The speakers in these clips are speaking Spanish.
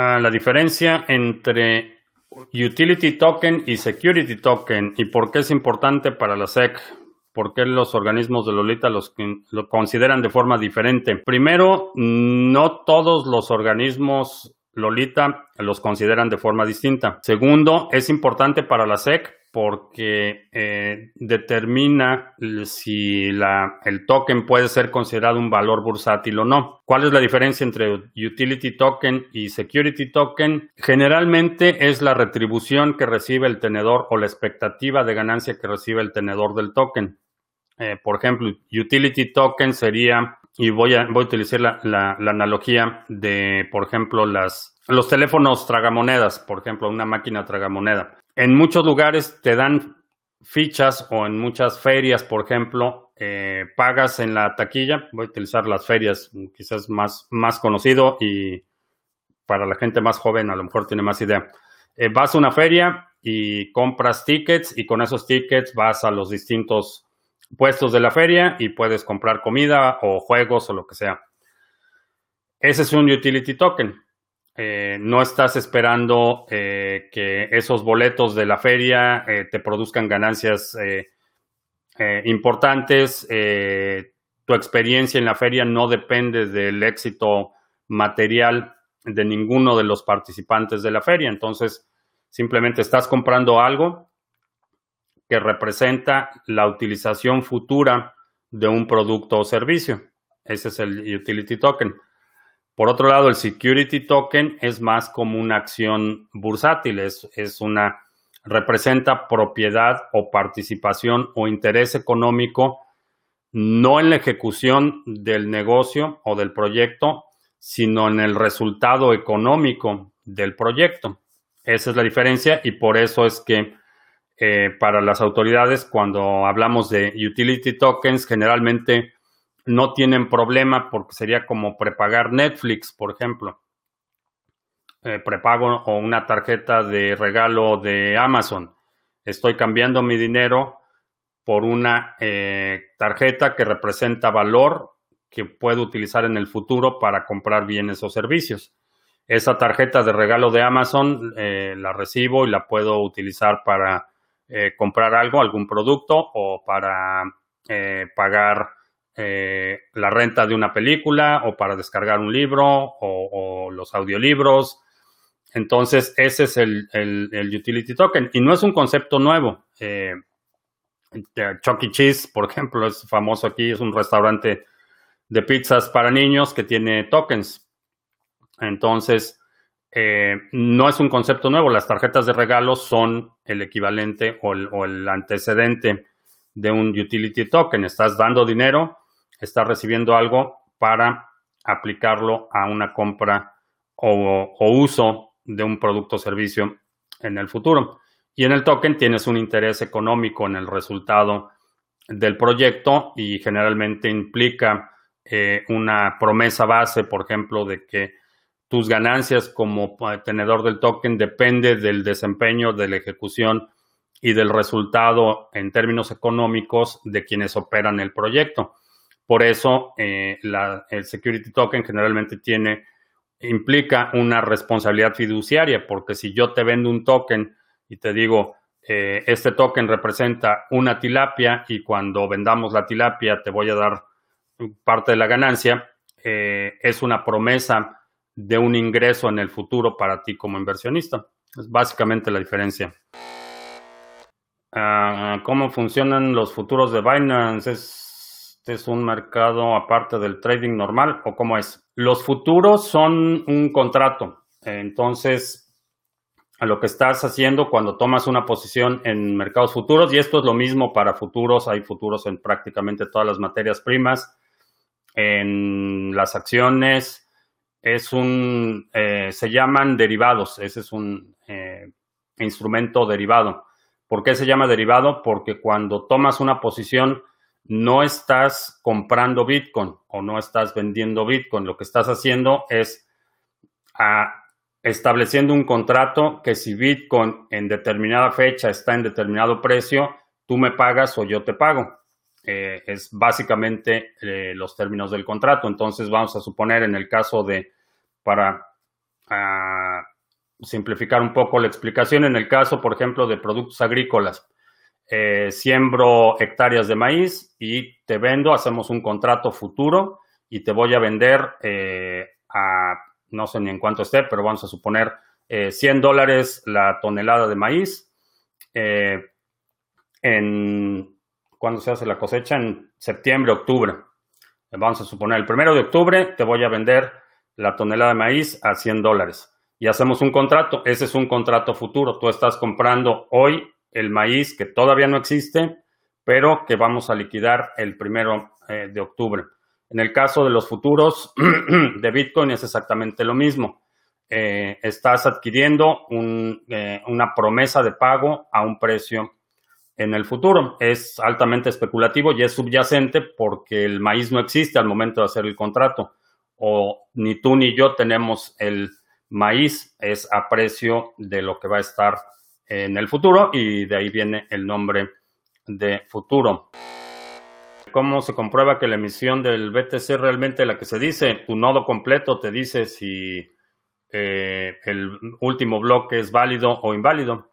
Ah, la diferencia entre utility token y security token y por qué es importante para la SEC. ¿Por qué los organismos de Lolita los, lo consideran de forma diferente? Primero, no todos los organismos Lolita los consideran de forma distinta. Segundo, es importante para la SEC porque eh, determina si la, el token puede ser considerado un valor bursátil o no. ¿Cuál es la diferencia entre utility token y security token? Generalmente es la retribución que recibe el tenedor o la expectativa de ganancia que recibe el tenedor del token. Eh, por ejemplo, utility token sería, y voy a, voy a utilizar la, la, analogía de, por ejemplo, las, los teléfonos tragamonedas, por ejemplo, una máquina tragamoneda en muchos lugares te dan fichas o en muchas ferias, por ejemplo, eh, pagas en la taquilla. Voy a utilizar las ferias, quizás más, más conocido y para la gente más joven a lo mejor tiene más idea. Eh, vas a una feria y compras tickets y con esos tickets vas a los distintos puestos de la feria y puedes comprar comida o juegos o lo que sea. Ese es un utility token. Eh, no estás esperando eh, que esos boletos de la feria eh, te produzcan ganancias importantes. tu experiencia en la feria no depende del éxito material de ninguno de los participantes de la feria. Entonces, simplemente estás comprando algo que representa la utilización futura de un producto o servicio. Ese es el utility token. Por otro lado, el security token es más como una acción bursátil, es, es una, representa propiedad o participación o interés económico, no en la ejecución del negocio o del proyecto, sino en el resultado económico del proyecto. Esa es la diferencia y por eso es que eh, para las autoridades, cuando hablamos de utility tokens, generalmente no tienen problema porque sería como prepagar Netflix, por ejemplo. Eh, prepago o una tarjeta de regalo de Amazon. Estoy cambiando mi dinero por una eh, tarjeta que representa valor que puedo utilizar en el futuro para comprar bienes o servicios. Esa tarjeta de regalo de Amazon eh, la recibo y la puedo utilizar para comprar algo, algún producto o para pagar eh, la renta de una película o para descargar un libro o, los audiolibros. Entonces, ese es el, utility token. Y no es un concepto nuevo. Eh, Chuck E. Cheese, por ejemplo, es famoso aquí, es un restaurante de pizzas para niños que tiene tokens. Entonces, eh, no es un concepto nuevo. Las tarjetas de regalo son el equivalente el, o el antecedente de un utility token. Estás dando dinero está recibiendo algo para aplicarlo a una compra o, uso de un producto o servicio en el futuro. Y en el token tienes un interés económico en el resultado del proyecto y generalmente implica eh, una promesa base, por ejemplo, de que tus ganancias como tenedor del token depende del desempeño, de la ejecución y del resultado en términos económicos de quienes operan el proyecto. Por eso eh, el security token generalmente tiene, implica una responsabilidad fiduciaria, porque si yo te vendo un token y te digo, eh, este token representa una tilapia y cuando vendamos la tilapia te voy a dar parte de la ganancia, eh, es una promesa de un ingreso en el futuro para ti como inversionista. Es básicamente la diferencia. Ah, ¿Cómo funcionan los futuros de Binance? Es este es un mercado aparte del trading normal o cómo es? Los futuros son un contrato. Entonces, lo que estás haciendo cuando tomas una posición en mercados futuros, y esto es lo mismo para futuros, hay futuros en prácticamente todas las materias primas, en las acciones, es un, eh, se llaman derivados, ese es un eh, instrumento derivado. ¿Por qué se llama derivado? Porque cuando tomas una posición, no estás comprando Bitcoin o no estás vendiendo Bitcoin. Lo que estás haciendo es ah, estableciendo un contrato que si Bitcoin en determinada fecha está en determinado precio, tú me pagas o yo te pago. Eh, es básicamente eh, los términos del contrato. Entonces vamos a suponer en el caso de para a simplificar un poco la explicación. En el caso, por ejemplo, de productos agrícolas, eh, siembro hectáreas de maíz y te vendo, hacemos un contrato futuro y te voy a vender eh, a, no sé ni en cuánto esté, pero vamos a suponer 100 eh, dólares la tonelada de maíz. en, ¿Cuándo se hace la cosecha? En septiembre, octubre. Vamos a suponer el primero de octubre te voy a vender la tonelada de maíz a 100 dólares y hacemos un contrato. Ese es un contrato futuro. Tú estás comprando hoy el maíz que todavía no existe, pero que vamos a liquidar el primero eh, de octubre. En el caso de los futuros de Bitcoin es exactamente lo mismo. Eh, estás adquiriendo eh, una promesa de pago a un precio en el futuro. Es altamente especulativo y es subyacente porque el maíz no existe al momento de hacer el contrato. O ni tú ni yo tenemos el maíz es a precio de lo que va a estar en el futuro y de ahí viene el nombre de futuro. ¿Cómo se comprueba que la emisión del BTC realmente la que se dice? Tu nodo completo te dice si eh, el último bloque es válido o inválido.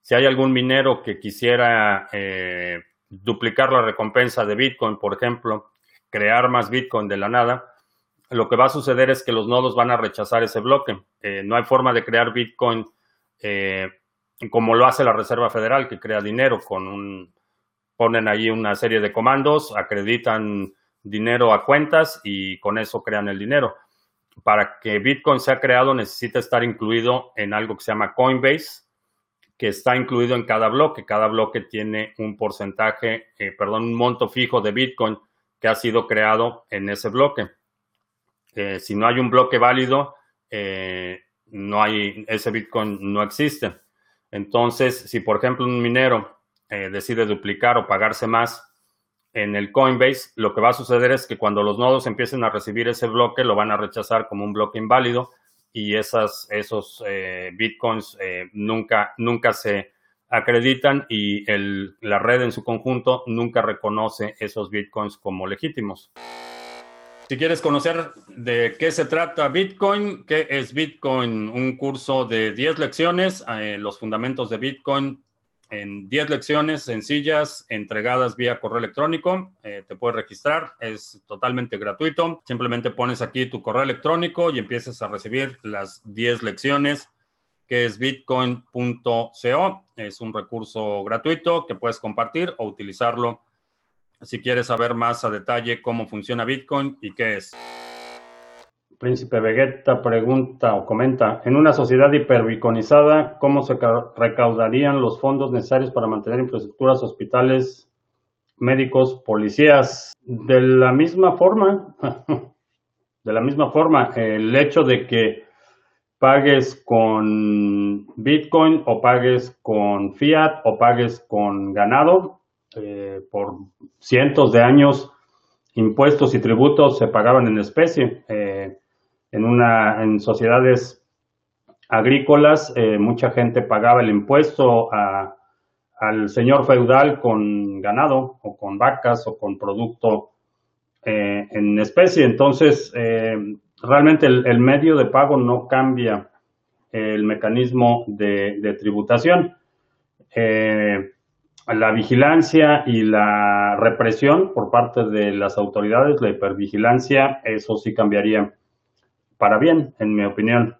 Si hay algún minero que quisiera eh, duplicar la recompensa de Bitcoin, por ejemplo, crear más Bitcoin de la nada, lo que va a suceder es que los nodos van a rechazar ese bloque. Eh, no hay forma de crear Bitcoin como lo hace la Reserva Federal, que crea dinero con un, ponen ahí una serie de comandos, acreditan dinero a cuentas y con eso crean el dinero. Para que Bitcoin sea creado necesita estar incluido en algo que se llama Coinbase, que está incluido en cada bloque. Cada bloque tiene un porcentaje, eh, perdón, un monto fijo de Bitcoin que ha sido creado en ese bloque si no hay un bloque válido, eh, no hay, ese Bitcoin no existe. Entonces, si por ejemplo un minero eh, decide duplicar o pagarse más en el Coinbase, lo que va a suceder es que cuando los nodos empiecen a recibir ese bloque, lo van a rechazar como un bloque inválido y esas, esos eh, bitcoins nunca, nunca se acreditan y el, la red en su conjunto nunca reconoce esos bitcoins como legítimos. Si quieres conocer de qué se trata Bitcoin, qué es Bitcoin, un curso de 10 lecciones, eh, los fundamentos de Bitcoin en 10 lecciones sencillas entregadas vía correo electrónico. Eh, te puedes registrar, es totalmente gratuito. Simplemente pones aquí tu correo electrónico y empiezas a recibir las 10 lecciones que es bitcoin.co. Es un recurso gratuito que puedes compartir o utilizarlo si quieres saber más a detalle cómo funciona Bitcoin y qué es. Príncipe Vegeta pregunta o comenta, en una sociedad hiperbitcoinizada, ¿cómo se recaudarían los fondos necesarios para mantener infraestructuras, hospitales, médicos, policías? De la misma forma, de la misma forma, el hecho de que pagues con Bitcoin o pagues con fiat o pagues con ganado, eh, por cientos de años impuestos y tributos se pagaban en especie. Eh, en, una, en sociedades agrícolas, eh, mucha gente pagaba el impuesto al señor feudal con ganado o con vacas o con producto en especie. Entonces, realmente el, medio de pago no cambia el mecanismo de tributación la vigilancia y la represión por parte de las autoridades, la hipervigilancia, eso sí cambiaría para bien, en mi opinión.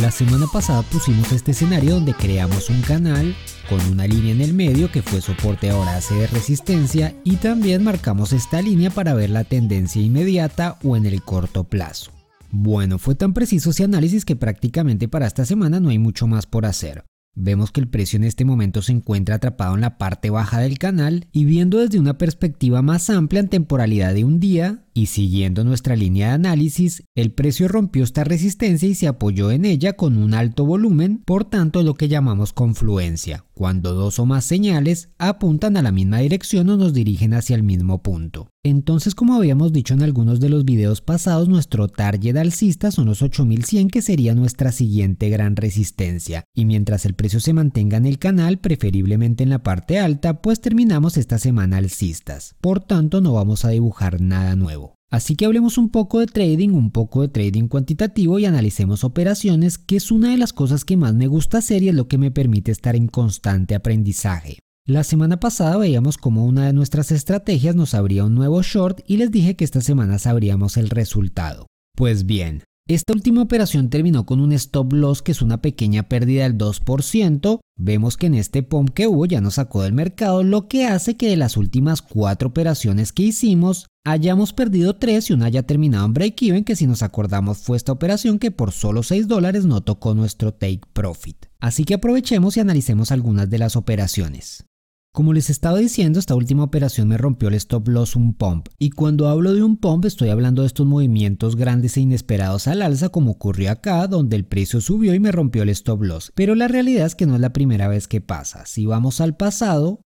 La semana pasada pusimos este escenario donde creamos un canal con una línea en el medio que fue soporte ahora hace de resistencia y también marcamos esta línea para ver la tendencia inmediata o en el corto plazo. Bueno, fue tan preciso ese análisis que prácticamente para esta semana no hay mucho más por hacer. Vemos que el precio en este momento se encuentra atrapado en la parte baja del canal y viendo desde una perspectiva más amplia en temporalidad de un día, y siguiendo nuestra línea de análisis, el precio rompió esta resistencia y se apoyó en ella con un alto volumen, por tanto lo que llamamos confluencia, cuando dos o más señales apuntan a la misma dirección o nos dirigen hacia el mismo punto. Entonces, como habíamos dicho en algunos de los videos pasados, nuestro target alcista son los 8100 que sería nuestra siguiente gran resistencia. Y mientras el precio se mantenga en el canal, preferiblemente en la parte alta, pues terminamos esta semana alcistas. Por tanto, no vamos a dibujar nada nuevo. Así que hablemos un poco de trading, un poco de trading cuantitativo y analicemos operaciones, que es una de las cosas que más me gusta hacer y es lo que me permite estar en constante aprendizaje. La semana pasada veíamos como una de nuestras estrategias nos abría un nuevo short y les dije que esta semana sabríamos el resultado. Pues bien, esta última operación terminó con un stop loss que es una pequeña pérdida del 2%. Vemos que en este pump que hubo ya nos sacó del mercado, lo que hace que de las últimas cuatro operaciones que hicimos hayamos perdido 3 y una haya terminado en break-even, que si nos acordamos fue esta operación que por solo 6 dólares no tocó nuestro take profit. Así que aprovechemos y analicemos algunas de las operaciones. Como les estaba diciendo, esta última operación me rompió el stop loss un pump, y cuando hablo de un pump estoy hablando de estos movimientos grandes e inesperados al alza como ocurrió acá, donde el precio subió y me rompió el stop loss, pero la realidad es que no es la primera vez que pasa. Si vamos al pasado,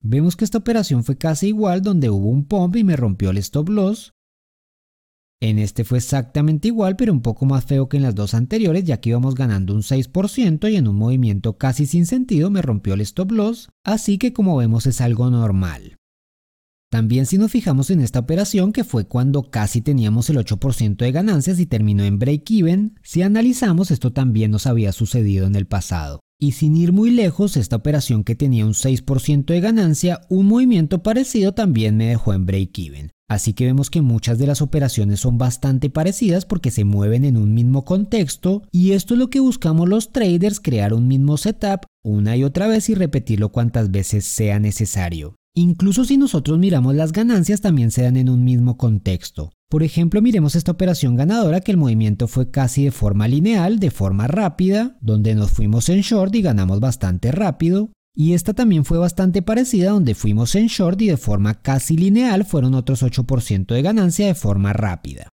vemos que esta operación fue casi igual, donde hubo un pump y me rompió el stop loss, en este fue exactamente igual, pero un poco más feo que en las dos anteriores, ya que íbamos ganando un 6% y en un movimiento casi sin sentido me rompió el stop loss, así que como vemos es algo normal. También si nos fijamos en esta operación que fue cuando casi teníamos el 8% de ganancias y terminó en break-even, si analizamos esto también nos había sucedido en el pasado. Y sin ir muy lejos, esta operación que tenía un 6% de ganancia, un movimiento parecido también me dejó en break-even. Así que vemos que muchas de las operaciones son bastante parecidas porque se mueven en un mismo contexto y esto es lo que buscamos los traders, crear un mismo setup una y otra vez y repetirlo cuantas veces sea necesario. Incluso si nosotros miramos las ganancias también se dan en un mismo contexto. Por ejemplo, miremos esta operación ganadora que el movimiento fue casi de forma lineal, de forma rápida, donde nos fuimos en short y ganamos bastante rápido, y esta también fue bastante parecida donde fuimos en short y de forma casi lineal fueron otros 8% de ganancia de forma rápida.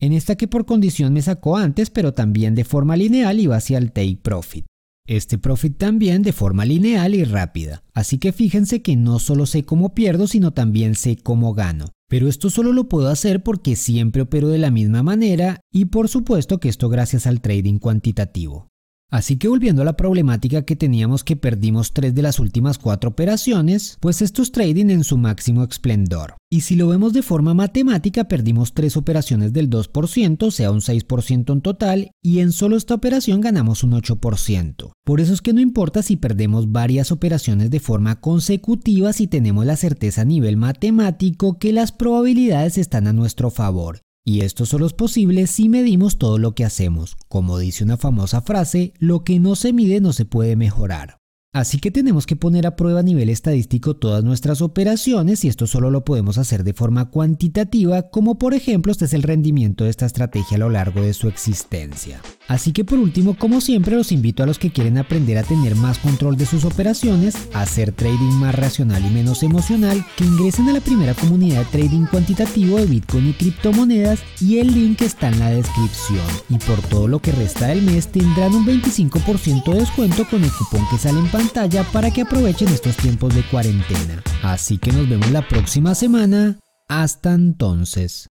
En esta que por condición me sacó antes pero también de forma lineal iba hacia el take profit. Este profit también de forma lineal y rápida. Así que fíjense que no solo sé cómo pierdo sino también sé cómo gano. Pero esto solo lo puedo hacer porque siempre opero de la misma manera y por supuesto que esto gracias al trading cuantitativo. Así que volviendo a la problemática que teníamos que perdimos tres de las últimas cuatro operaciones, pues esto es trading en su máximo esplendor. Y si lo vemos de forma matemática, perdimos tres operaciones del 2%, o sea un 6% en total, y en solo esta operación ganamos un 8%. Por eso es que no importa si perdemos varias operaciones de forma consecutiva si tenemos la certeza a nivel matemático que las probabilidades están a nuestro favor. Y esto solo es posible si medimos todo lo que hacemos. Como dice una famosa frase, lo que no se mide no se puede mejorar. Así que tenemos que poner a prueba a nivel estadístico todas nuestras operaciones y esto solo lo podemos hacer de forma cuantitativa, como por ejemplo este es el rendimiento de esta estrategia a lo largo de su existencia. Así que por último, como siempre, los invito a los que quieren aprender a tener más control de sus operaciones, a hacer trading más racional y menos emocional, que ingresen a la primera comunidad de trading cuantitativo de Bitcoin y criptomonedas y el link está en la descripción. Y por todo lo que resta del mes tendrán un 25% de descuento con el cupón que sale en pantalla para que aprovechen estos tiempos de cuarentena. Así que nos vemos la próxima semana. Hasta entonces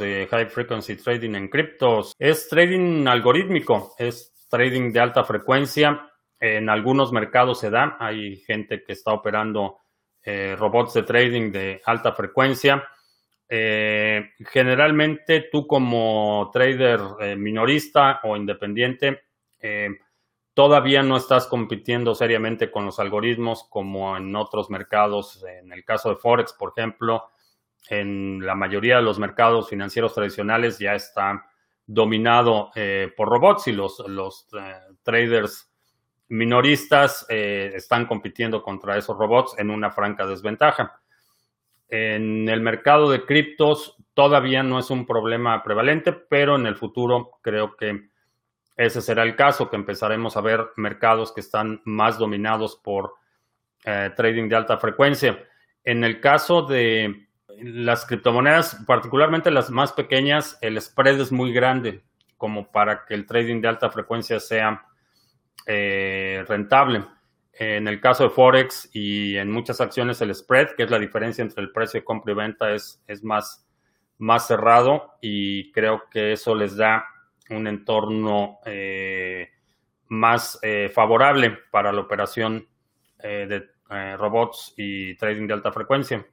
de High Frequency Trading en criptos. Es trading algorítmico, es trading de alta frecuencia. En algunos mercados se da, hay gente que está operando eh, robots de trading de alta frecuencia. Eh, generalmente tú como trader eh, minorista o independiente todavía no estás compitiendo seriamente con los algoritmos como en otros mercados, en el caso de Forex, por ejemplo, en la mayoría de los mercados financieros tradicionales ya está dominado eh, por robots y los, los eh, traders minoristas eh, están compitiendo contra esos robots en una franca desventaja. En el mercado de criptos todavía no es un problema prevalente, pero en el futuro creo que ese será el caso, que empezaremos a ver mercados que están más dominados por trading de alta frecuencia. En el caso de Las criptomonedas, particularmente las más pequeñas, el spread es muy grande como para que el trading de alta frecuencia sea eh, rentable. En el caso de Forex y en muchas acciones el spread, que es la diferencia entre el precio de compra y venta, es, es más, más cerrado y creo que eso les da un entorno eh, más eh, favorable para la operación de robots y trading de alta frecuencia.